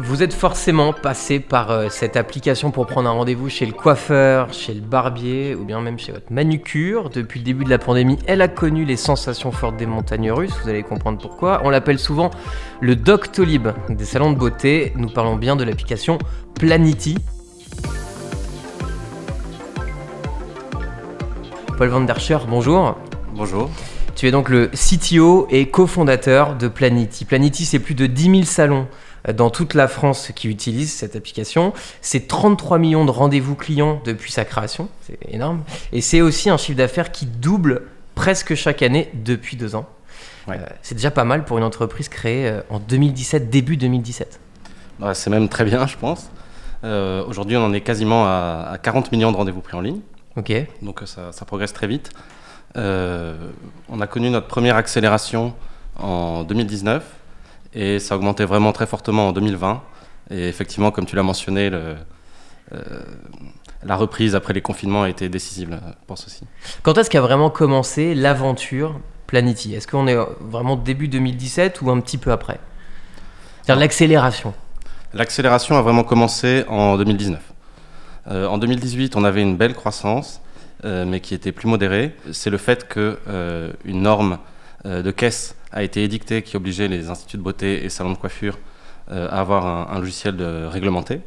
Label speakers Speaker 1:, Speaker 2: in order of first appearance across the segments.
Speaker 1: Vous êtes forcément passé par euh, cette application pour prendre un rendez-vous chez le coiffeur, chez le barbier ou bien même chez votre manucure. Depuis le début de la pandémie, elle a connu les sensations fortes des montagnes russes, vous allez comprendre pourquoi. On l'appelle souvent le Doctolib des salons de beauté. Nous parlons bien de l'application Planity. Paul Van der Scher, bonjour.
Speaker 2: Bonjour.
Speaker 1: Tu es donc le CTO et cofondateur de Planity. Planity, c'est plus de 10 000 salons dans toute la France qui utilisent cette application. C'est 33 millions de rendez-vous clients depuis sa création, c'est énorme. Et c'est aussi un chiffre d'affaires qui double presque chaque année depuis deux ans.
Speaker 2: Ouais.
Speaker 1: Euh, c'est déjà pas mal pour une entreprise créée euh, en 2017, début 2017.
Speaker 2: Bah, c'est même très bien, je pense. Euh, Aujourd'hui, on en est quasiment à, à 40 millions de rendez-vous pris en ligne,
Speaker 1: Ok.
Speaker 2: donc ça, ça progresse très vite. Euh, on a connu notre première accélération en 2019 et ça a augmenté vraiment très fortement en 2020. Et effectivement, comme tu l'as mentionné, le- euh, la reprise après les confinements a été décisive pour ceci.
Speaker 1: Quand est-ce qu'a vraiment commencé l'aventure Planity Est-ce qu'on est vraiment début 2017 ou un petit peu après? C'est-à-dire l'accélération.
Speaker 2: L'accélération a vraiment commencé en 2019. Euh, en 2018, on avait une belle croissance, euh, mais qui était plus modérée. C'est le fait qu'une norme de caisse a été édictée qui obligeait les instituts de beauté et salons de coiffure euh, à avoir un, un logiciel de, réglementé.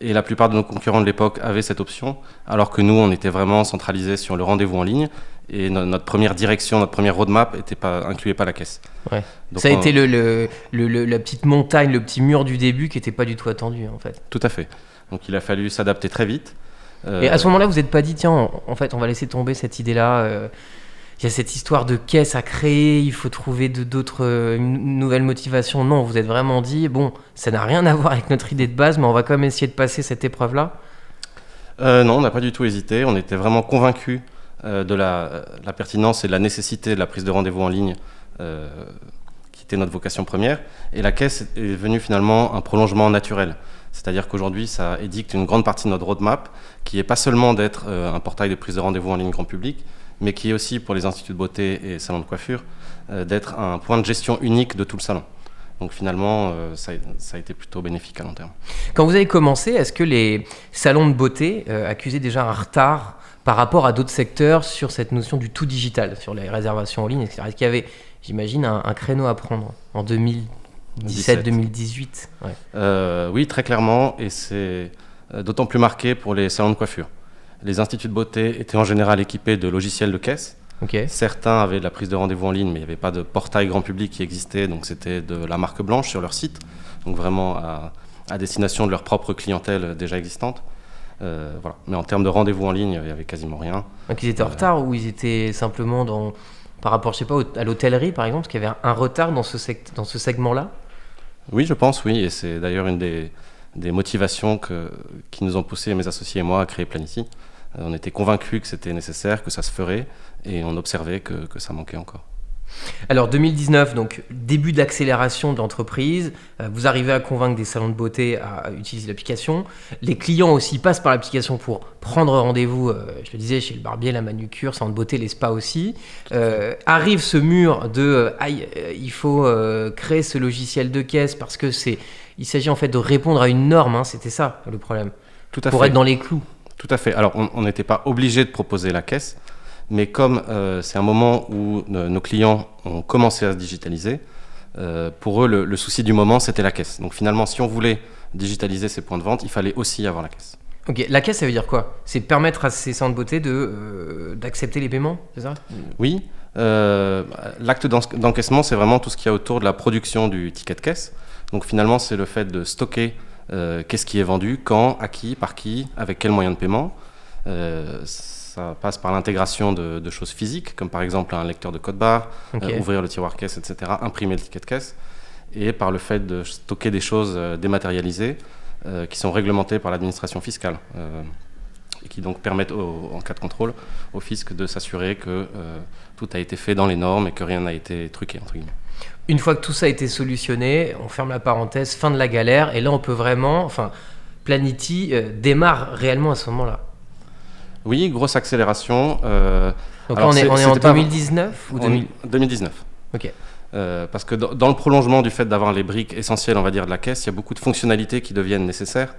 Speaker 2: Et la plupart de nos concurrents de l'époque avaient cette option, alors que nous, on était vraiment centralisés sur le rendez-vous en ligne. Et no- notre première direction, notre première roadmap était pas, incluait pas la caisse.
Speaker 1: Ouais.
Speaker 2: Donc,
Speaker 1: Ça a
Speaker 2: on-
Speaker 1: été le, le- le- le- la petite montagne, le petit mur du début qui n'était pas du tout attendu en fait.
Speaker 2: Tout à fait. Donc il a fallu s'adapter très vite. Euh,
Speaker 1: Et à ce moment-là, vous n'êtes pas dit, tiens, en- en fait, on va laisser tomber cette idée-là. euh, Il y a cette histoire de caisse à créer, il faut trouver d'autres euh, nouvelles motivations. Non, vous êtes vraiment dit, bon, ça n'a rien à voir avec notre idée de base, mais on va quand même essayer de passer cette épreuve-là.
Speaker 2: Euh, non, on n'a pas du tout hésité. On était vraiment convaincus euh, de la, pertinence et de la nécessité de la prise de rendez-vous en ligne, qui était notre vocation première. Et la caisse est venue finalement un prolongement naturel. C'est-à-dire qu'aujourd'hui, ça édicte une grande partie de notre roadmap, qui est pas seulement d'être un portail de prise de rendez-vous en ligne grand public, mais qui est aussi pour les instituts de beauté et salons de coiffure, euh, d'être un point de gestion unique de tout le salon. Donc finalement, euh, ça, a- été plutôt bénéfique à long terme.
Speaker 1: Quand vous avez commencé, est-ce que les salons de beauté euh, accusaient déjà un retard par rapport à d'autres secteurs sur cette notion du tout digital, sur les réservations en ligne, etc. Est-ce qu'il y avait, j'imagine, un, un créneau à prendre en 2017-2018 ouais.
Speaker 2: Euh, oui, très clairement, et c'est d'autant plus marqué pour les salons de coiffure. Les instituts de beauté étaient en général équipés de logiciels de caisse. Certains avaient de la prise de rendez-vous en ligne, mais il n'y avait pas de portail grand public qui existait, donc c'était de la marque blanche sur leur site, donc vraiment à, à destination de leur propre clientèle déjà existante. Euh, voilà. Mais en termes de rendez-vous en ligne, il n'y avait quasiment rien.
Speaker 1: Donc ils étaient en retard ou ils étaient simplement dans par rapport, je sais pas, à l'hôtellerie par exemple, qu'il y avait un retard dans ce, sect- dans ce segment-là?
Speaker 2: Oui, je pense, oui, et c'est d'ailleurs une des, des motivations que, qui nous ont poussé, mes associés et moi, à créer Planity. Euh, on était convaincus que c'était nécessaire, que ça se ferait, et on observait que, que ça manquait encore.
Speaker 1: Alors 2019, donc début d'accélération de l'entreprise, Euh, vous arrivez à convaincre des salons de beauté à utiliser l'application. Les clients aussi passent par l'application pour prendre rendez-vous, euh, je le disais, chez le barbier, la manucure, salon de beauté, les spas aussi. Euh, arrive ce mur de aïe, il faut créer ce logiciel de caisse parce que c'est, il s'agit en fait de répondre à une norme, hein, c'était ça le problème,
Speaker 2: Tout à
Speaker 1: pour
Speaker 2: fait.
Speaker 1: être dans les clous.
Speaker 2: Tout à fait. Alors, on- n'était pas obligé de proposer la caisse, mais comme euh, c'est un moment où euh, nos clients ont commencé à se digitaliser, euh, pour eux, le, le souci du moment, c'était la caisse. Donc finalement, si on voulait digitaliser ces points de vente, il fallait aussi avoir la caisse.
Speaker 1: Ok, la caisse ça veut dire quoi? C'est permettre à ces salons de beauté de, euh, d'accepter les paiements, c'est ça?
Speaker 2: Oui, l'acte d'en- d'encaissement, c'est vraiment tout ce qu'il y a autour de la production du ticket de caisse. Donc finalement, c'est le fait de stocker qu'est-ce qui est vendu, quand, à qui, par qui, avec quel moyen de paiement. Euh, ça passe par l'intégration de, de choses physiques, comme par exemple un lecteur de code barre, euh, ouvrir le tiroir caisse, etc., imprimer le ticket de caisse, et par le fait de stocker des choses euh, dématérialisées euh, qui sont réglementées par l'administration fiscale. Et qui donc permettent, au- en cas de contrôle, au fisc de s'assurer que euh, tout a été fait dans les normes et que rien n'a été truqué, entre guillemets.
Speaker 1: Une fois que tout ça a été solutionné, on ferme la parenthèse, fin de la galère, et là on peut vraiment, enfin, Planity euh, démarre réellement à ce moment-là.
Speaker 2: Oui, grosse accélération. euh,
Speaker 1: Donc
Speaker 2: Alors,
Speaker 1: là on est,
Speaker 2: c'est-
Speaker 1: on est en
Speaker 2: c'était pas-
Speaker 1: 2019 ou
Speaker 2: en
Speaker 1: 2000
Speaker 2: 2019.
Speaker 1: Ok.
Speaker 2: parce que dans, le prolongement du fait d'avoir les briques essentielles, on va dire, de la caisse, il y a beaucoup de fonctionnalités qui deviennent nécessaires,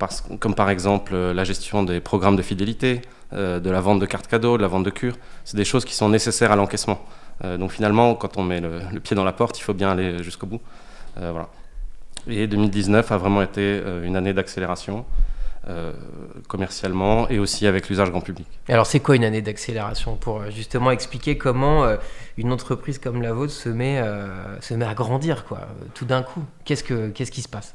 Speaker 2: parce, comme par exemple la gestion des programmes de fidélité, de la vente de cartes cadeaux, de la vente de cure. C'est des choses qui sont nécessaires à l'encaissement. donc finalement, quand on met le, pied dans la porte, il faut bien aller jusqu'au bout. voilà. Et 2019 a vraiment été une année d'accélération. Euh, commercialement et aussi avec l'usage grand public.
Speaker 1: Alors c'est quoi une année d'accélération pour euh, justement expliquer comment euh, une entreprise comme la vôtre se met, se met à grandir quoi, tout d'un coup? Qu'est-ce, que, qu'est-ce qui se passe?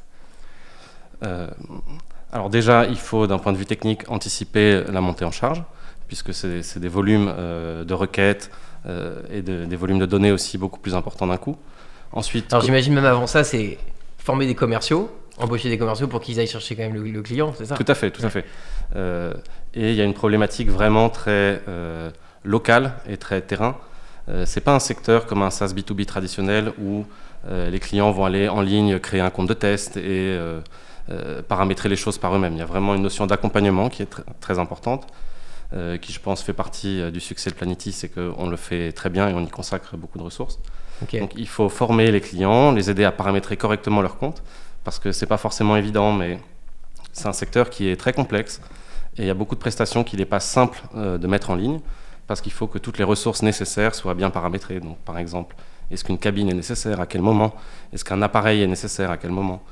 Speaker 2: Alors déjà, il faut d'un point de vue technique anticiper la montée en charge, puisque c'est, des volumes de requêtes et des volumes de données aussi beaucoup plus importants d'un coup.
Speaker 1: Ensuite, Alors j'imagine même avant ça, c'est former des commerciaux, embaucher des commerciaux pour qu'ils aillent chercher quand même le, client, c'est ça?
Speaker 2: Tout à fait, tout à fait. Euh, et il y a une problématique vraiment très euh, locale et très terrain. Euh, c'est pas un secteur comme un SaaS B2B traditionnel où euh, les clients vont aller en ligne créer un compte de test et paramétrer les choses par eux-mêmes. Il y a vraiment une notion d'accompagnement qui est très importante, qui je pense fait partie du succès de Planity, c'est qu'on le fait très bien et on y consacre beaucoup de ressources. Donc il faut former les clients, les aider à paramétrer correctement leur compte parce que c'est pas forcément évident, mais c'est un secteur qui est très complexe et il y a beaucoup de prestations qu'il n'est pas simple euh, de mettre en ligne parce qu'il faut que toutes les ressources nécessaires soient bien paramétrées. Donc, par exemple, est-ce qu'une cabine est nécessaire À quel moment? Est-ce qu'un appareil est nécessaire À quel moment?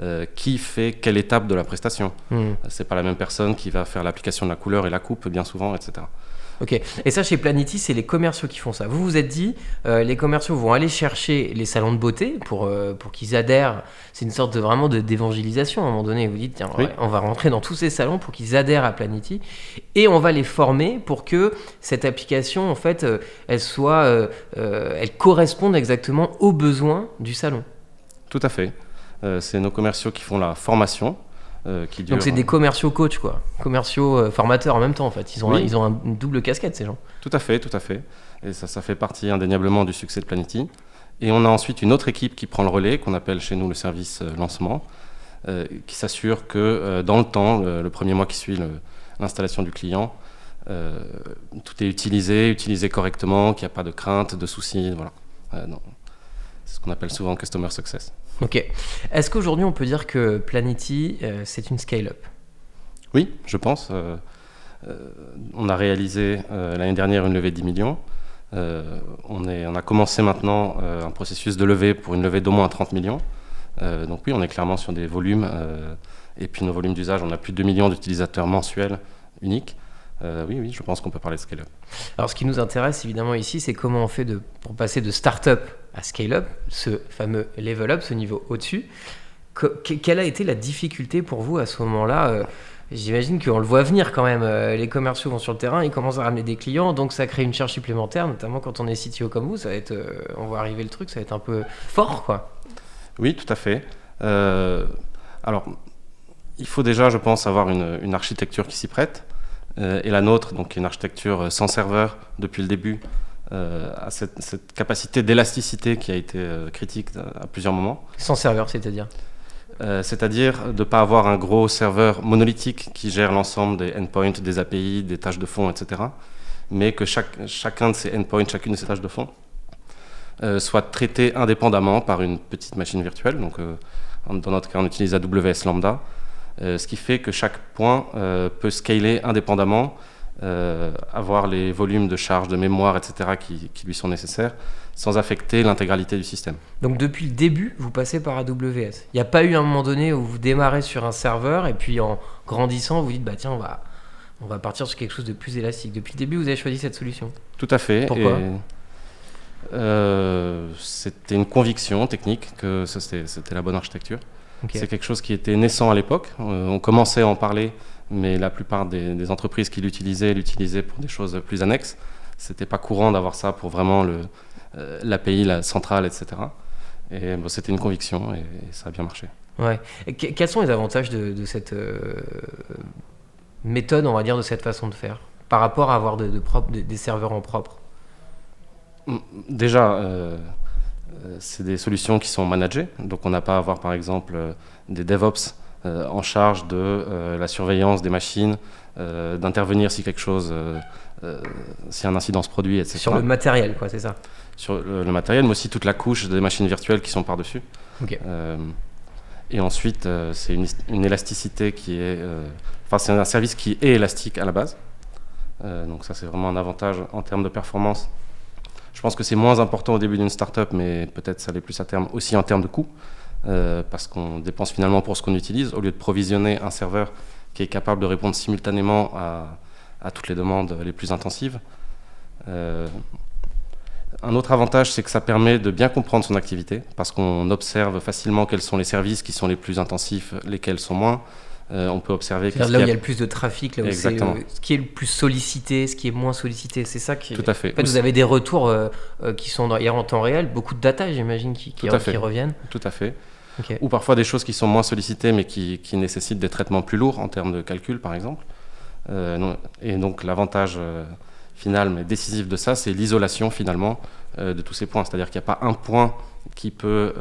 Speaker 2: Euh, Qui fait quelle étape de la prestation hmm. C'est pas la même personne qui va faire l'application de la couleur et la coupe bien souvent, etc.
Speaker 1: Ok. Et ça, chez Planity, c'est les commerciaux qui font ça. Vous vous êtes dit, euh, les commerciaux vont aller chercher les salons de beauté pour, euh, pour qu'ils adhèrent. C'est une sorte de vraiment d'évangélisation. À un moment donné, vous dites, tiens, on va rentrer dans tous ces salons pour qu'ils adhèrent à Planity et on va les former pour que cette application, en fait, euh, elle soit, elle corresponde exactement aux besoins du salon.
Speaker 2: Tout à fait. C'est nos commerciaux qui font la formation.
Speaker 1: Euh, Donc c'est des commerciaux coach quoi, commerciaux euh, formateurs en même temps en fait. Ils ont, ils ont une double casquette ces gens.
Speaker 2: Tout à fait, tout à fait. Et ça, ça fait partie indéniablement du succès de Planety. Et on a ensuite une autre équipe qui prend le relais, qu'on appelle chez nous le service euh, lancement, qui s'assure que dans le temps, le, premier mois qui suit l'installation du client, tout est utilisé, utilisé correctement, qu'il n'y a pas de crainte, de soucis. Voilà. c'est ce qu'on appelle souvent customer success.
Speaker 1: Ok. Est-ce qu'aujourd'hui on peut dire que Planety, euh, c'est une scale-up?
Speaker 2: Oui, je pense. Euh, euh, on a réalisé l'année dernière une levée de 10 millions. on, est, on a commencé maintenant un processus de levée pour une levée d'au moins 30 millions. donc oui, on est clairement sur des volumes. et puis nos volumes d'usage, on a plus de 2 millions d'utilisateurs mensuels uniques. Oui, oui, je pense qu'on peut parler de scale-up.
Speaker 1: Alors, ce qui nous intéresse évidemment ici, c'est comment on fait de, pour passer de start-up à scale-up, ce fameux level-up, ce niveau au-dessus. quelle a été la difficulté pour vous à ce moment-là euh, J'imagine qu'on le voit venir quand même. Euh, les commerciaux vont sur le terrain, ils commencent à ramener des clients, donc ça crée une charge supplémentaire, notamment quand on est CTO comme vous. Ça va être, euh, on voit arriver le truc, ça va être un peu fort, quoi.
Speaker 2: Oui, tout à fait. alors, il faut déjà, je pense, avoir une, une architecture qui s'y prête. Et la nôtre, donc une architecture sans serveur depuis le début, euh, à cette, capacité d'élasticité qui a été euh, critique à, plusieurs moments.
Speaker 1: Sans serveur, c'est-à-dire?
Speaker 2: Euh, C'est-à-dire de ne pas avoir un gros serveur monolithique qui gère l'ensemble des endpoints, des API, des tâches de fond, etc. Mais que chaque, chacun de ces endpoints, chacune de ces tâches de fond, soit traité indépendamment par une petite machine virtuelle. Donc, dans notre cas, on utilise AWS Lambda, ce qui fait que chaque point peut scaler indépendamment euh, avoir les volumes de charge, de mémoire, etc., qui, lui sont nécessaires, sans affecter l'intégralité du système.
Speaker 1: Donc depuis le début, vous passez par AWS. Il n'y a pas eu un moment donné où vous démarrez sur un serveur et puis en grandissant, vous dites, bah tiens, on va, on va partir sur quelque chose de plus élastique. Depuis le début, vous avez choisi cette solution.
Speaker 2: Tout à fait.
Speaker 1: Pourquoi?
Speaker 2: euh, C'était une conviction technique que c'était la bonne architecture. C'est quelque chose qui était naissant à l'époque. Euh, on commençait à en parler mais la plupart des, entreprises qui l'utilisaient l'utilisaient pour des choses plus annexes. C'était pas courant d'avoir ça pour vraiment euh, l'API, la centrale, etc. Et c'était une conviction et, ça a bien marché.
Speaker 1: Ouais. quels sont les avantages de, cette euh, méthode, on va dire, de cette façon de faire, par rapport à avoir de, des serveurs en propre?
Speaker 2: Déjà, c'est des solutions qui sont managées, donc on n'a pas à avoir par exemple des DevOps euh, en charge de euh, la surveillance des machines, euh, d'intervenir si quelque chose si un incident se produit, etc.
Speaker 1: Sur le matériel, quoi, c'est ça?
Speaker 2: Sur le, matériel, mais aussi toute la couche des machines virtuelles qui sont par-dessus. et ensuite, c'est une, une, élasticité qui est. Enfin, c'est un service qui est élastique à la base. donc, ça, c'est vraiment un avantage en termes de performance je pense que c'est moins important au début d'une startup, mais peut-être ça l'est plus à terme aussi en termes de coût, euh, parce qu'on dépense finalement pour ce qu'on utilise, au lieu de provisionner un serveur qui est capable de répondre simultanément à, toutes les demandes les plus intensives. Euh, un autre avantage, c'est que ça permet de bien comprendre son activité, parce qu'on observe facilement quels sont les services qui sont les plus intensifs, lesquels sont moins. Euh, on peut observer
Speaker 1: là où il y a le plus de trafic, là où c'est euh, ce qui est le plus sollicité, ce qui est moins sollicité, c'est ça qui.
Speaker 2: Tout à fait.
Speaker 1: En fait, vous avez des retours euh, qui sont dans, en temps réel, beaucoup de data, j'imagine, qui, qui, reviennent.
Speaker 2: Tout à fait. Ou parfois des choses qui sont moins sollicitées, mais qui, qui, nécessitent des traitements plus lourds en termes de calcul, par exemple. et donc l'avantage final, mais décisif de ça, c'est l'isolation finalement de tous ces points. C'est-à-dire qu'il n'y a pas un point qui peut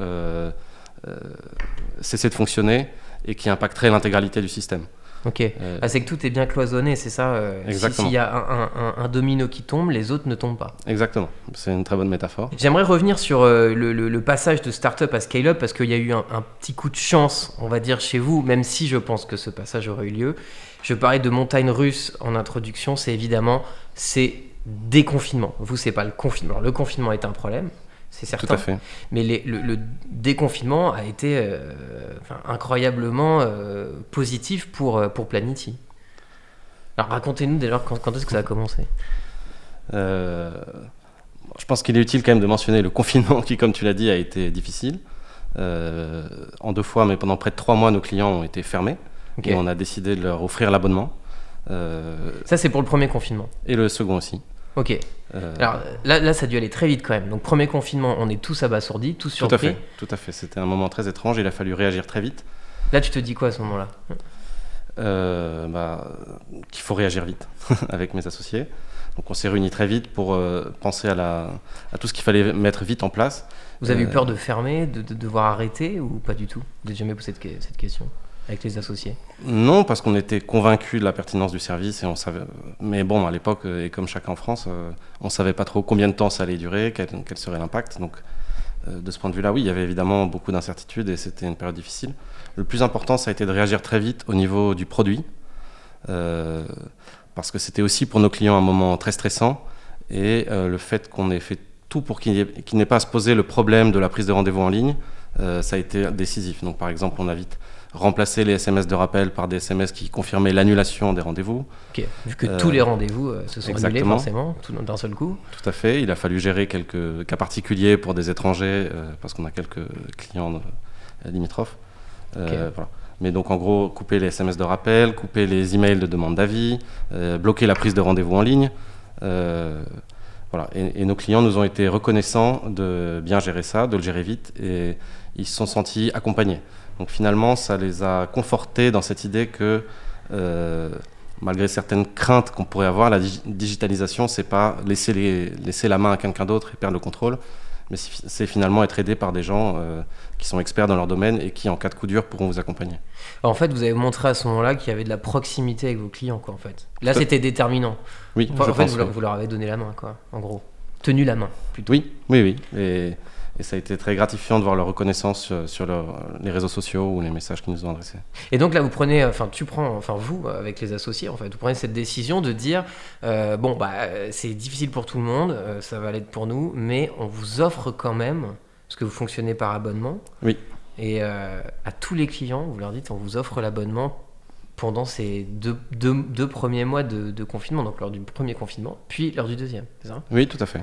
Speaker 2: cesser de fonctionner et qui impacterait l'intégralité du système.
Speaker 1: Ok. Euh, ah, c'est que tout est bien cloisonné, c'est ça euh,
Speaker 2: Exactement.
Speaker 1: S'il y a un, domino qui tombe, les autres ne tombent pas.
Speaker 2: Exactement. C'est une très bonne métaphore.
Speaker 1: J'aimerais revenir sur euh, le, passage de startup à scale-up parce qu'il y a eu un, petit coup de chance, on va dire, chez vous, même si je pense que ce passage aurait eu lieu. Je parlais de montagne russe en introduction, c'est évidemment c'est déconfinement. Vous, c'est pas le confinement. le confinement est un problème, c'est certain.
Speaker 2: Tout à fait.
Speaker 1: Mais le, déconfinement a été euh, incroyablement euh, positif pour, euh, pour Planity. Alors racontez-nous dès lors quand, est-ce que ça a commencé
Speaker 2: Je pense qu'il est utile quand même de mentionner le confinement qui, comme tu l'as dit, a été difficile. en deux fois, mais pendant près de trois mois, nos clients ont été fermés. Et on a décidé de leur offrir l'abonnement.
Speaker 1: Ça, c'est pour le premier confinement.
Speaker 2: Et le second aussi.
Speaker 1: Ok. Euh, Alors là, là, ça a dû aller très vite quand même. Donc premier confinement, on est tous abasourdis, tous surpris.
Speaker 2: Tout à fait. Tout à fait. C'était un moment très étrange. Il a fallu réagir très vite.
Speaker 1: Là, tu te dis quoi à ce moment-là?
Speaker 2: Euh, bah, Qu'il faut réagir vite avec mes associés. Donc on s'est réunis très vite pour euh, penser à, la, à tout ce qu'il fallait mettre vite en place.
Speaker 1: Vous avez eu peur de fermer, de, devoir arrêter ou pas du tout? Vous n'avez jamais posé cette, cette question? Avec les associés
Speaker 2: Non, parce qu'on était convaincus de la pertinence du service et on savait. Mais bon, à l'époque, et comme chacun en France, euh, on savait pas trop combien de temps ça allait durer, quel, serait l'impact. Donc, euh, de ce point de vue-là, oui, il y avait évidemment beaucoup d'incertitudes et c'était une période difficile. Le plus important, ça a été de réagir très vite au niveau du produit, euh, parce que c'était aussi pour nos clients un moment très stressant et le fait qu'on ait fait tout pour qu'il n'ait pas à se poser le problème de la prise de rendez-vous en ligne, ça a été décisif. Donc, par exemple, on a vite remplacer les SMS de rappel par des SMS qui confirmaient l'annulation des rendez-vous.
Speaker 1: Vu que tous les rendez-vous euh, se sont annulés forcément, d'un seul coup.
Speaker 2: Tout à fait. Il a fallu gérer quelques cas particuliers pour des étrangers, euh, parce qu'on a quelques clients euh, limitrophes. Mais donc en gros, couper les SMS de rappel, couper les emails de demande d'avis, bloquer la prise de rendez-vous en ligne. voilà. Et, et, nos clients nous ont été reconnaissants de bien gérer ça, de le gérer vite, et ils se sont sentis accompagnés. Donc finalement, ça les a confortés dans cette idée que euh, malgré certaines craintes qu'on pourrait avoir, la digitalisation, c'est pas laisser, les, laisser la main à quelqu'un d'autre et perdre le contrôle, mais c'est finalement être aidé par des gens euh, qui sont experts dans leur domaine et qui, en cas de coup dur, pourront vous accompagner.
Speaker 1: en fait, vous avez montré à ce moment-là qu'il y avait de la proximité avec vos clients, quoi, en fait. Là, c'était déterminant.
Speaker 2: Oui,
Speaker 1: en fait, vous, leur avez donné la main, quoi, en gros. Tenu la main, plutôt.
Speaker 2: Oui, oui, oui. Et et ça a été très gratifiant de voir leur reconnaissance sur, les réseaux sociaux ou les messages qu'ils nous ont adressés.
Speaker 1: Et donc là, vous prenez, enfin, tu prends, enfin, vous, avec les associés, en fait, vous prenez cette décision de dire euh, bon, bah, c'est difficile pour tout le monde, euh, ça va l'être pour nous, mais on vous offre quand même, parce que vous fonctionnez par abonnement.
Speaker 2: Oui.
Speaker 1: Et euh, à tous les clients, vous leur dites on vous offre l'abonnement pendant ces deux, deux, premiers mois de, de, confinement, donc lors du premier confinement, puis lors du deuxième, c'est ça?
Speaker 2: Oui, tout à fait.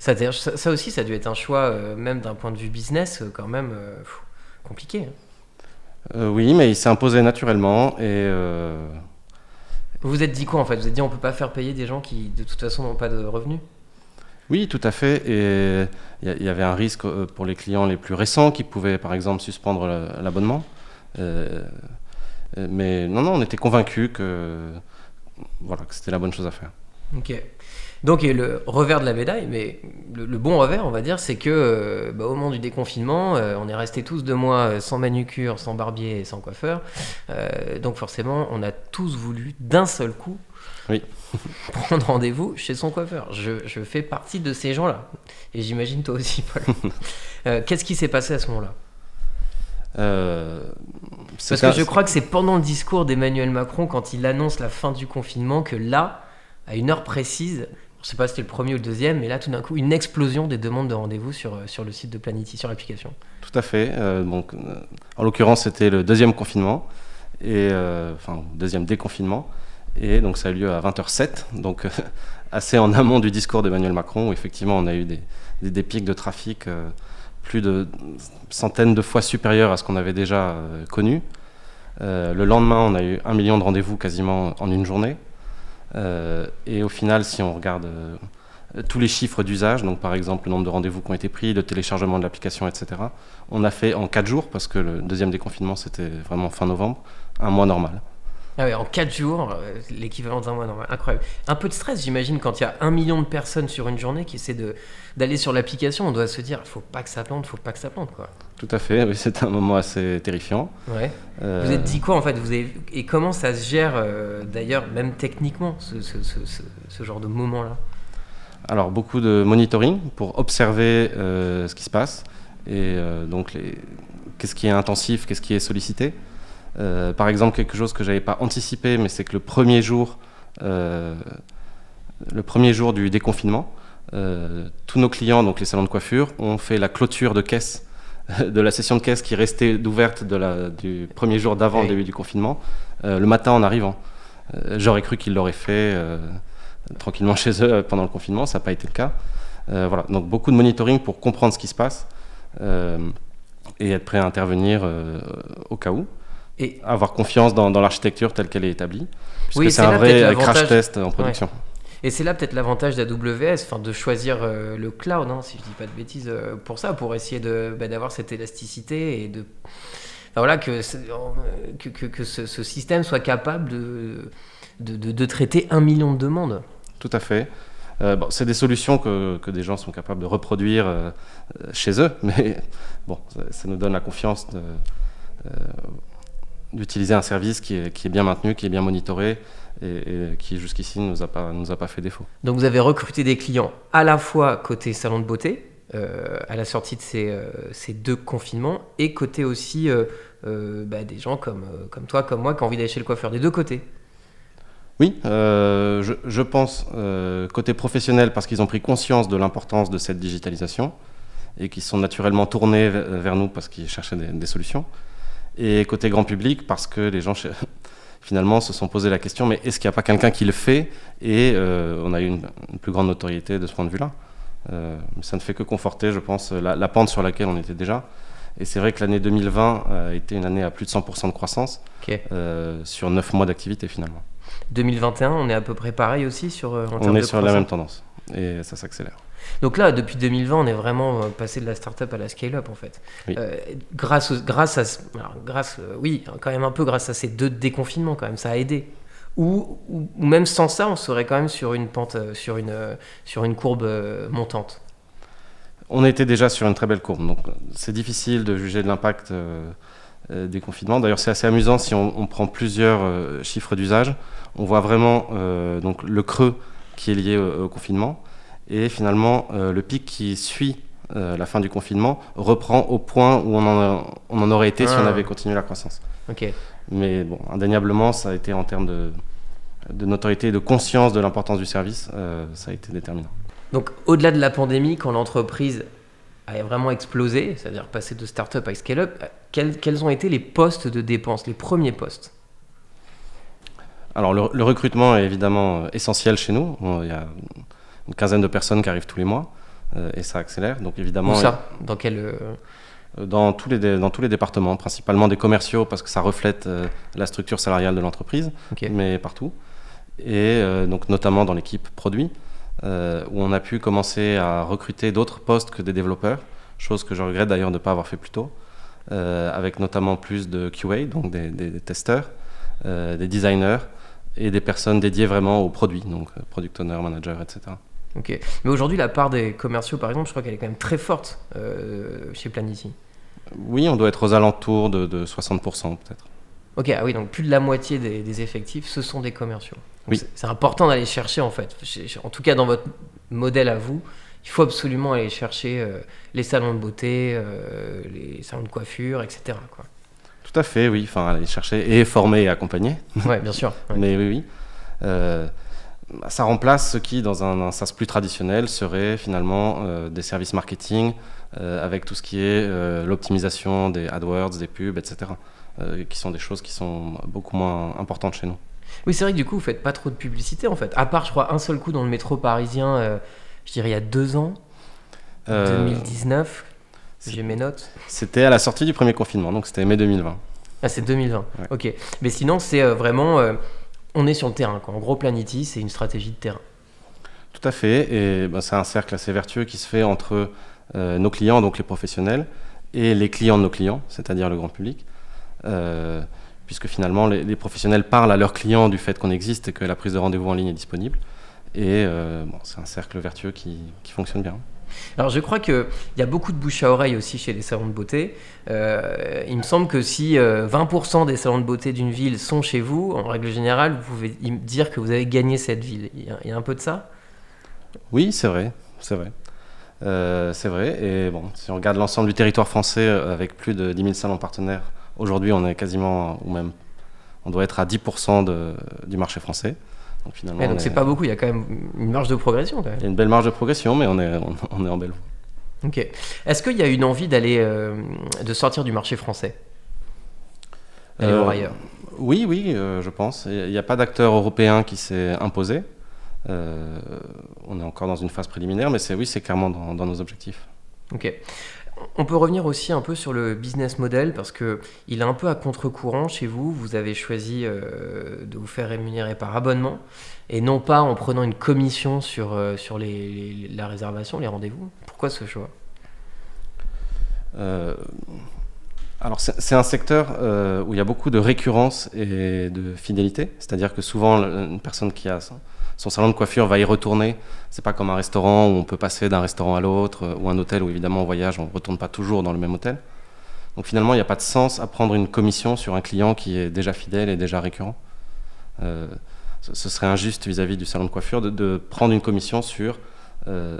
Speaker 1: Ça, ça, aussi, ça a dû être un choix, euh, même d'un point de vue business, euh, quand même euh, compliqué.
Speaker 2: Hein. oui, mais il s'est imposé naturellement et.
Speaker 1: Vous vous êtes dit quoi en fait? Vous vous êtes dit on peut pas faire payer des gens qui de toute façon n'ont pas de revenus?
Speaker 2: Oui, tout à fait. Et il y, avait un risque pour les clients les plus récents qui pouvaient par exemple suspendre l'abonnement. mais non, non, on était convaincus que, voilà, que c'était la bonne chose à faire.
Speaker 1: Ok. Donc, le revers de la médaille, mais le, bon revers, on va dire, c'est que euh, bah, au moment du déconfinement, euh, on est resté tous deux mois euh, sans manucure, sans barbier et sans coiffeur. donc, forcément, on a tous voulu d'un seul coup
Speaker 2: Oui.
Speaker 1: prendre rendez-vous chez son coiffeur. Je, je fais partie de ces gens-là. Et j'imagine toi aussi, Paul. Euh, Qu'est-ce qui s'est passé à ce moment-là?
Speaker 2: Euh,
Speaker 1: Parce
Speaker 2: un-
Speaker 1: que je crois que c'est pendant le discours d'Emmanuel Macron, quand il annonce la fin du confinement, que là, à une heure précise, je sais pas si c'était le premier ou le deuxième, mais là, tout d'un coup, une explosion des demandes de rendez-vous sur, euh, sur le site de Planity, sur l'application.
Speaker 2: Tout à fait. euh, euh, en l'occurrence, c'était le deuxième confinement, et, enfin, deuxième déconfinement. Et donc, ça a eu lieu à 20h07, donc assez en amont du discours d'Emmanuel Macron, où effectivement, on a eu des, des, pics de trafic plus de centaines de fois supérieurs à ce qu'on avait déjà connu. Le lendemain, on a eu un million de rendez-vous quasiment en une journée. Euh, et au final, si on regarde euh, tous les chiffres d'usage, donc par exemple le nombre de rendez-vous qui ont été pris, le téléchargement de l'application, etc., on a fait en 4 jours, parce que le deuxième déconfinement c'était vraiment fin novembre, un mois normal.
Speaker 1: Ah ouais, en 4 jours, euh, l'équivalent d'un mois normal. Incroyable. Un peu de stress, j'imagine, quand il y a un million de personnes sur une journée qui essaient d'aller sur l'application. On doit se dire, faut pas que ça plante, faut pas que ça plante, quoi.
Speaker 2: Tout à fait, oui, c'était un moment assez terrifiant.
Speaker 1: Ouais.
Speaker 2: Euh,
Speaker 1: Vous êtes dit quoi en fait vous avez... Et comment ça se gère euh, d'ailleurs, même techniquement, ce, ce- ce- ce- ce genre de moment-là?
Speaker 2: Alors beaucoup de monitoring pour observer euh, ce qui se passe et donc les... qu'est-ce qui est intensif, qu'est-ce qui est sollicité. Par exemple, quelque chose que j'avais pas anticipé, mais c'est que le premier jour, le premier jour du déconfinement, tous nos clients, donc les salons de coiffure, ont fait la clôture de caisse de la session de caisse qui restait ouverte de la, du premier jour d'avant
Speaker 1: Oui.
Speaker 2: le début du confinement, euh, le matin en arrivant. Euh, J'aurais cru qu'ils l'auraient fait euh, tranquillement chez eux pendant le confinement, ça n'a pas été le cas. Voilà, donc beaucoup de monitoring pour comprendre ce qui se passe et être prêt à intervenir au cas où.
Speaker 1: Et
Speaker 2: Avoir confiance dans, dans l'architecture telle qu'elle est établie. Puisque
Speaker 1: Oui,
Speaker 2: c'est un vrai crash test en production.
Speaker 1: Et c'est là peut-être l'avantage d'AWS, de choisir euh, le cloud, hein, si je dis pas de bêtises, euh, pour ça, pour essayer de bah, d'avoir cette élasticité et de, voilà que que, que, ce, système soit capable de de, traiter un million de demandes.
Speaker 2: Tout à fait. Euh, bon, c'est des solutions que, que des gens sont capables de reproduire chez eux, mais bon, ça, nous donne la confiance d'utiliser un service qui est, qui est bien maintenu, qui est bien monitoré et, et qui jusqu'ici ne nous a pas, nous a pas fait défaut.
Speaker 1: Donc vous avez recruté des clients à la fois côté salon de beauté, euh, à la sortie de ces, euh, ces deux confinements, et côté aussi euh, bah, des gens comme, comme toi, comme moi, qui ont envie d'aller chez le coiffeur, des deux côtés.
Speaker 2: Oui, euh, je, je pense euh, côté professionnel parce qu'ils ont pris conscience de l'importance de cette digitalisation et qui sont naturellement tournés ve- vers nous parce qu'ils cherchaient des, des solutions. Et côté grand public parce que les gens finalement se sont posé la question mais est-ce qu'il n'y a pas quelqu'un qui le fait Et euh, on a eu une, une plus grande notoriété de ce point de vue-là. Euh, ça ne fait que conforter, je pense, la, la pente sur laquelle on était déjà. Et c'est vrai que l'année 2020 a été une année à plus de 100% de croissance euh, sur 9 mois d'activité finalement.
Speaker 1: 2021, on est à peu près pareil aussi sur, euh, en
Speaker 2: On est
Speaker 1: de
Speaker 2: sur la même tendance et ça s'accélère.
Speaker 1: Donc là, depuis 2020, on est vraiment euh, passé de la start-up à la scale-up en fait.
Speaker 2: Oui.
Speaker 1: Euh, grâce, grâce à, alors, grâce, euh, oui, quand même un peu grâce à ces deux déconfinements quand même, ça a aidé. Ou, ou, ou même sans ça, on serait quand même sur une pente, sur une, sur une courbe montante.
Speaker 2: On était déjà sur une très belle courbe, donc c'est difficile de juger de l'impact des confinements. D'ailleurs, c'est assez amusant si on, on prend plusieurs euh, chiffres d'usage. On voit vraiment euh, donc le creux qui est lié au, au confinement et finalement euh, le pic qui suit euh, la fin du confinement reprend au point où on en, a- on en aurait été si
Speaker 1: Ah.
Speaker 2: on avait continué la croissance. Mais bon, indéniablement, ça a été en termes de, de notoriété et de conscience de l'importance du service, euh, ça a été déterminant.
Speaker 1: Donc, au-delà de la pandémie, quand l'entreprise a vraiment explosé, c'est-à-dire passé de start-up à scale-up, quels, quels ont été les postes de dépenses, les premiers postes?
Speaker 2: Alors le, le recrutement est évidemment essentiel chez nous. Il y a une quinzaine de personnes qui arrivent tous les mois euh, et ça accélère. Donc évidemment,
Speaker 1: Où ça? Dans quel euh,
Speaker 2: euh, dans, tous les, dans tous les départements, principalement des commerciaux parce que ça reflète euh, la structure salariale de l'entreprise, mais partout. Et euh, donc notamment dans l'équipe produit, euh, où on a pu commencer à recruter d'autres postes que des développeurs, chose que je regrette d'ailleurs de ne pas avoir fait plus tôt, avec notamment plus de QA, donc des, des- des testeurs, des designers et des personnes dédiées vraiment aux produits, donc product owner, manager, etc.
Speaker 1: Ok. Mais aujourd'hui, la part des commerciaux, par exemple, je crois qu'elle est quand même très forte euh, chez Planity.
Speaker 2: Oui, on doit être aux alentours de, de 60% peut-être.
Speaker 1: Ok, ah oui, donc plus de la moitié des, des effectifs, ce sont des commerciaux.
Speaker 2: Oui.
Speaker 1: C'est important d'aller chercher en fait. En tout cas, dans votre modèle à vous, il faut absolument aller chercher euh, les salons de beauté, euh, les salons de coiffure, etc. Quoi.
Speaker 2: Tout à fait, oui. Enfin, aller chercher et former et accompagner.
Speaker 1: Ouais, bien sûr. ouais.
Speaker 2: Mais oui, oui. Euh, ça remplace ce qui, dans un, un SaaS plus traditionnel, serait finalement euh, des services marketing euh, avec tout ce qui est euh, l'optimisation des AdWords, des pubs, etc. qui sont des choses qui sont beaucoup moins importantes chez nous.
Speaker 1: Oui, c'est vrai que du coup, vous faites pas trop de publicité en fait. À part, je crois, un seul coup dans le métro parisien, je dirais il y a deux ans,
Speaker 2: Euh,
Speaker 1: 2019.
Speaker 2: c'est-
Speaker 1: J'ai mes notes.
Speaker 2: C'était à la sortie du premier confinement, donc c'était mai 2020.
Speaker 1: Ah, c'est 2020.
Speaker 2: Ouais.
Speaker 1: Ok. Mais sinon, c'est vraiment. On est sur le terrain. Quoi. En gros, Planity, c'est une stratégie de terrain.
Speaker 2: Tout à fait, et ben, c'est un cercle assez vertueux qui se fait entre euh, nos clients, donc les professionnels, et les clients de nos clients, c'est-à-dire le grand public. Euh, puisque finalement, les, professionnels parlent à leurs clients du fait qu'on existe et que la prise de rendez-vous en ligne est disponible. Et euh, c'est un cercle vertueux qui fonctionne bien.
Speaker 1: Alors, je crois qu'il y a beaucoup de bouche à oreille aussi chez les salons de beauté. Euh, il me semble que si euh, 20% des salons de beauté d'une ville sont chez vous, en règle générale, vous pouvez dire que vous avez gagné cette ville. Il y a, un peu de ça?
Speaker 2: Oui, c'est vrai, c'est vrai. Euh, c'est vrai, et bon, si on regarde l'ensemble du territoire français euh, avec plus de 10 000 salons partenaires, aujourd'hui on est quasiment, ou même, on doit être à 10% de- du marché français. Donc finalement,
Speaker 1: Ouais,
Speaker 2: est-
Speaker 1: c'est pas beaucoup. Il y a quand même une marge de progression quand même.
Speaker 2: il y a une belle marge de progression, mais on est, on, on est en belle voie.
Speaker 1: Ok. Est-ce qu'il y a une envie d'aller, euh, de sortir du marché français? D'aller
Speaker 2: Euh,
Speaker 1: voir ailleurs?
Speaker 2: Oui, oui, euh, je pense. Il n'y a pas d'acteur européen qui s'est imposé. Euh, on est encore dans une phase préliminaire, mais c'est oui, c'est clairement dans, dans nos objectifs.
Speaker 1: Ok. On peut revenir aussi un peu sur le business model parce que il est un peu à contre-courant chez vous. Vous avez choisi euh, de vous faire rémunérer par abonnement et non pas en prenant une commission sur, euh, la réservation, les rendez-vous. Pourquoi ce choix?
Speaker 2: Euh, alors c'est un secteur où il y a beaucoup de récurrence et de fidélité, c'est-à-dire que souvent une personne qui a son, salon de coiffure va y retourner. C'est pas comme un restaurant où on peut passer d'un restaurant à l'autre ou un hôtel où évidemment on voyage, on retourne pas toujours dans le même hôtel. Donc finalement il n'y a pas de sens à prendre une commission sur un client qui est déjà fidèle et déjà récurrent. Euh, ce serait injuste vis-à-vis du salon de coiffure de, prendre une commission sur euh,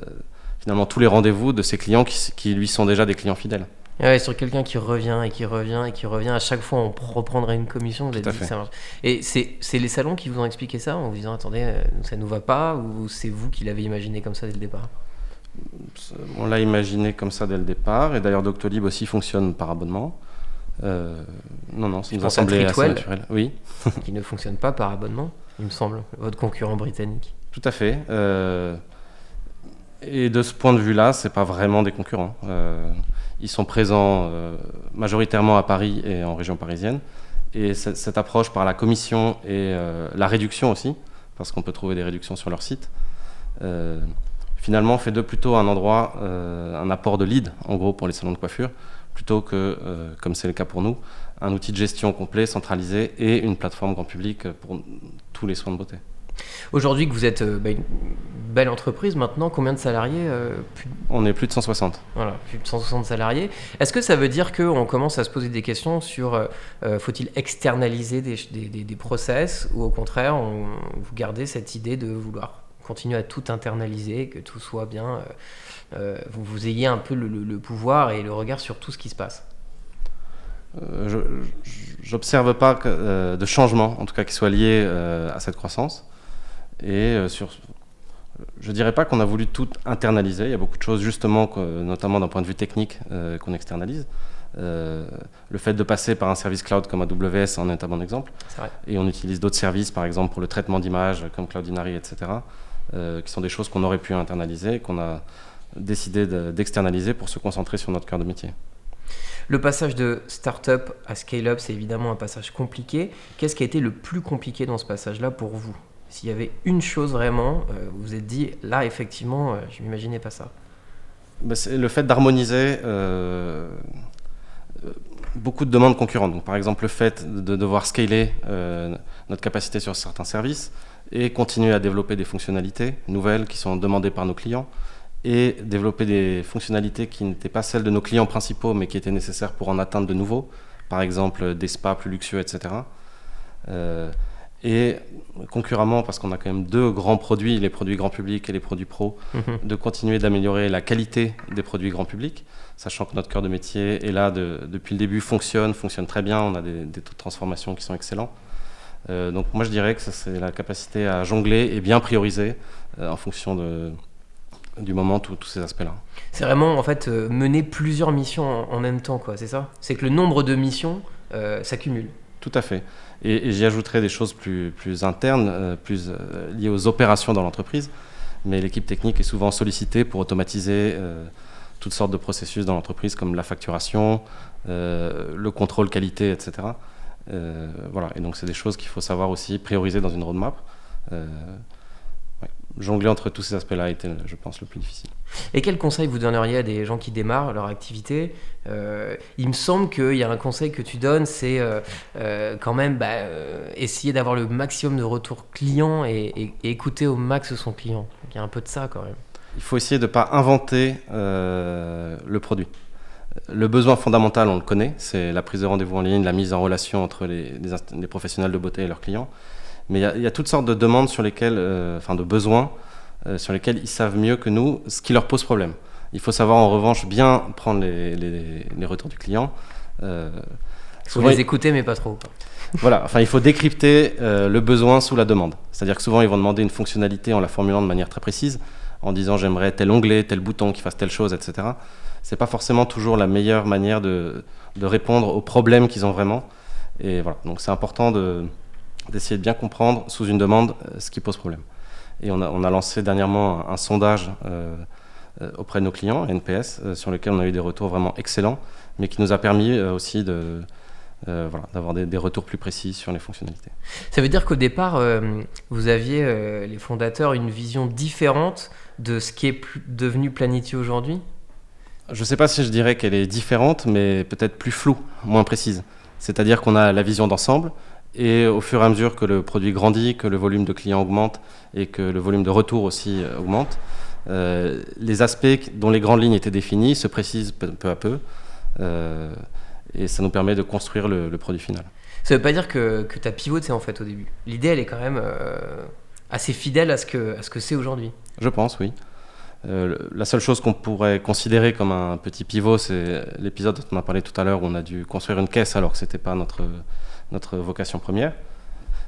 Speaker 2: finalement tous les rendez-vous de ses clients qui lui sont déjà des clients fidèles.
Speaker 1: Ah Ouais, sur quelqu'un qui revient et qui revient et qui revient, à chaque fois on reprendrait une commission. Vous avez dit que ça marche. Et c'est les salons qui vous ont expliqué ça en vous disant attendez, euh, ça nous va pas ou c'est vous qui l'avez imaginé comme ça dès le départ?
Speaker 2: On l'a imaginé comme ça dès le départ, et d'ailleurs Doctolib aussi fonctionne par abonnement. Euh, non, non, ça
Speaker 1: Je
Speaker 2: nous a semblé assez naturel. Oui,
Speaker 1: qui ne fonctionne pas par abonnement, il me semble, votre concurrent britannique.
Speaker 2: tout à fait. Euh, et de ce point de vue-là, c'est pas vraiment des concurrents. Euh, ils sont présents euh, majoritairement à Paris et en région parisienne. Et cette, approche par la commission et euh, la réduction aussi, parce qu'on peut trouver des réductions sur leur site, finalement fait d'eux plutôt un endroit, un apport de lead, en gros, pour les salons de coiffure, plutôt que, comme c'est le cas pour nous, un outil de gestion complet, centralisé et une plateforme grand public pour tous les soins de beauté.
Speaker 1: Aujourd'hui que vous êtes euh, bah, une belle entreprise maintenant, combien de salariés euh, plus,
Speaker 2: On est plus de 160.
Speaker 1: voilà, plus de 160 salariés. Est-ce que ça veut dire qu'on commence à se poser des questions sur euh, faut-il externaliser des, des, des- des process ou au contraire on- vous gardez cette idée de vouloir continuer à tout internaliser, que tout soit bien, euh, vous, vous ayez un peu le, le- le pouvoir et le regard sur tout ce qui se passe?
Speaker 2: Euh, je pas que, euh, de changement, en tout cas qui soit lié euh, à cette croissance. Et euh, sur, je dirais pas qu'on a voulu tout internaliser. Il y a beaucoup de choses justement, notamment d'un point de vue technique, euh, qu'on externalise. Euh, le fait de passer par un service cloud comme AWS en est un bon exemple.
Speaker 1: Vrai.
Speaker 2: Et on utilise d'autres services, par exemple pour le traitement d'images comme Cloudinary, etc., euh, qui sont des choses qu'on aurait pu internaliser et qu'on a décidé de- d'externaliser pour se concentrer sur notre cœur de métier.
Speaker 1: Le passage de startup à scale-up, c'est évidemment un passage compliqué. Qu'est-ce qui a été le plus compliqué dans ce passage-là pour vous? S'il y avait une chose vraiment, euh, vous vous êtes dit, là, effectivement, euh, je m'imaginais pas ça.
Speaker 2: Bah, c'est le fait d'harmoniser euh, euh, beaucoup de demandes concurrentes. Donc, par exemple, le fait de devoir scaler notre capacité sur certains services et continuer à développer des fonctionnalités nouvelles qui sont demandées par nos clients et développer des fonctionnalités qui n'étaient pas celles de nos clients principaux mais qui étaient nécessaires pour en atteindre de nouveaux, par exemple des spas plus luxueux, etc. et concurremment, parce qu'on a quand même deux grands produits, les produits grand public et les produits pro,
Speaker 1: Mhm.
Speaker 2: de continuer d'améliorer la qualité des produits grand public, sachant que notre cœur de métier est là de- depuis le début, fonctionne, fonctionne très bien, on a des, des taux de transformation qui sont excellents. Euh, donc moi je dirais que c'est la capacité à jongler et bien prioriser euh, en fonction de, du moment tous ces aspects-là.
Speaker 1: C'est vraiment en fait euh, mener plusieurs missions en, en même temps, quoi. C'est ça? C'est que le nombre de missions s'accumule.
Speaker 2: Tout à fait. Et, j'y ajouterai des choses plus, plus internes, euh, plus euh, liées aux opérations dans l'entreprise. Mais l'équipe technique est souvent sollicitée pour automatiser euh, toutes sortes de processus dans l'entreprise, comme la facturation, le contrôle qualité, etc. Voilà. Et donc, c'est des choses qu'il faut savoir aussi prioriser dans une roadmap. Jongler entre tous ces aspects-là a été, je pense, le plus difficile.
Speaker 1: Et quel conseil vous donneriez à des gens qui démarrent leur activité? Euh, Il me semble qu'il y a un conseil que tu donnes, c'est euh, euh, quand même bah, essayer d'avoir le maximum de retours clients et, et- et écouter au max son client. Il y a un peu de ça quand même.
Speaker 2: Il faut essayer de ne pas inventer le produit. Le besoin fondamental, on le connaît, c'est la prise de rendez-vous en ligne, la mise en relation entre les, les inst- les professionnels de beauté et leurs clients. Mais il y a- il y, a toutes sortes de demandes sur lesquelles, euh, enfin de besoins, euh, sur lesquels ils savent mieux que nous ce qui leur pose problème. Il faut savoir en revanche bien prendre les, les- les retours du client. Euh,
Speaker 1: Il faut
Speaker 2: souvent,
Speaker 1: les écouter, mais pas trop.
Speaker 2: voilà, enfin il faut décrypter euh, le besoin sous la demande. C'est-à-dire que souvent ils vont demander une fonctionnalité en la formulant de manière très précise, en disant j'aimerais tel onglet, tel bouton qui fasse telle chose, etc. C'est pas forcément toujours la meilleure manière de, de répondre aux problèmes qu'ils ont vraiment. Et voilà, donc c'est important de- d'essayer de bien comprendre sous une demande euh, ce qui pose problème. Et on a, on a lancé dernièrement un, un sondage euh, euh, auprès de nos clients, NPS, sur lequel on a eu des retours vraiment excellents, mais qui nous a permis aussi de, euh, voilà, d'avoir des, des retours plus précis sur les fonctionnalités.
Speaker 1: Ça veut dire qu'au départ, euh, vous aviez, euh, les fondateurs, une vision différente de ce qui est devenu Planity aujourd'hui?
Speaker 2: Je ne sais pas si je dirais qu'elle est différente, mais peut-être plus floue, moins précise. C'est-à-dire qu'on a la vision d'ensemble, et au fur et à mesure que le produit grandit, que le volume de clients augmente, et que le volume de retour aussi euh, augmente, euh, les aspects dont les grandes lignes étaient définis se précisent peu, à peu, euh, et ça nous permet de construire le, le produit final.
Speaker 1: Ça veut pas dire que, que tu as pivoté en fait au début. L'idée, elle est quand même euh, assez fidèle à ce que, à ce que c'est aujourd'hui.
Speaker 2: Je pense, oui. Euh, la seule chose qu'on pourrait considérer comme un petit pivot, c'est l'épisode dont on a parlé tout à l'heure où on a dû construire une caisse alors que ce n'était pas notre, notre vocation première.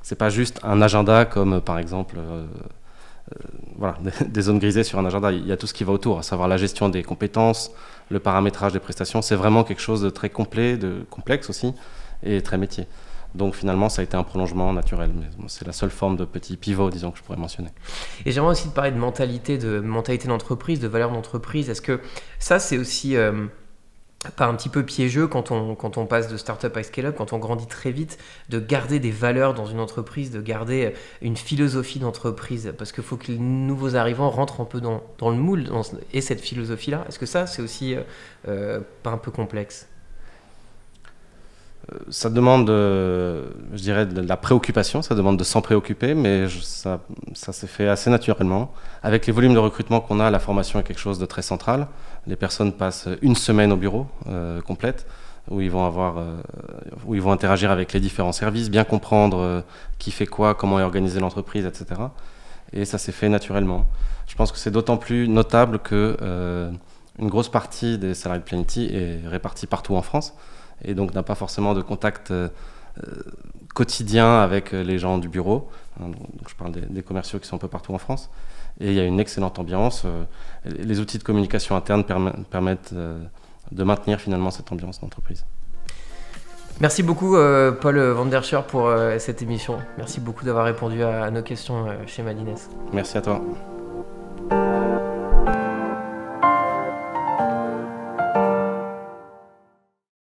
Speaker 2: C'est pas juste un agenda comme par exemple euh, euh, voilà, des- zones grisées sur un agenda. Il y a tout ce qui va autour, à savoir la gestion des compétences, le paramétrage des prestations. C'est vraiment quelque chose de très complet, de complexe aussi et très métier. Donc finalement, ça a été un prolongement naturel. C'est la seule forme de petit pivot, disons, que je pourrais mentionner.
Speaker 1: Et j'aimerais aussi te parler de mentalité, de mentalité d'entreprise, de valeur d'entreprise. Est-ce que ça, c'est aussi euh, pas un petit peu piégeux quand on, quand passe de start-up à scale-up, quand on grandit très vite, de garder des valeurs dans une entreprise, de garder euh, une philosophie d'entreprise Parce qu'il faut que les nouveaux arrivants rentrent un peu dans, dans le moule et cette philosophie-là. Est-ce que ça, c'est aussi euh, euh, pas un peu complexe?
Speaker 2: Ça demande, euh, je dirais, de la préoccupation, ça demande de s'en préoccuper, mais ça, ça s'est fait assez naturellement. Avec les volumes de recrutement qu'on a, la formation est quelque chose de très central. Les personnes passent une semaine au bureau euh, complète, où ils vont avoir, euh, où ils vont interagir avec les différents services, bien comprendre euh, qui fait quoi, comment est organisée l'entreprise, etc. Et ça s'est fait naturellement. Je pense que c'est d'autant plus notable que euh, une grosse partie des salariés de Planity est répartie partout en France et donc n'a pas forcément de contact euh, euh, quotidien avec euh, les gens du bureau. Hein, donc, je parle des, des commerciaux qui sont un peu partout en France. Et il y a une excellente ambiance. les outils de communication interne permet- permettent de maintenir finalement cette ambiance d'entreprise.
Speaker 1: Merci beaucoup, euh, Paul Vanderscher, pour euh, cette émission. Merci beaucoup d'avoir répondu à, à nos questions euh, chez Madines.
Speaker 2: Merci à toi.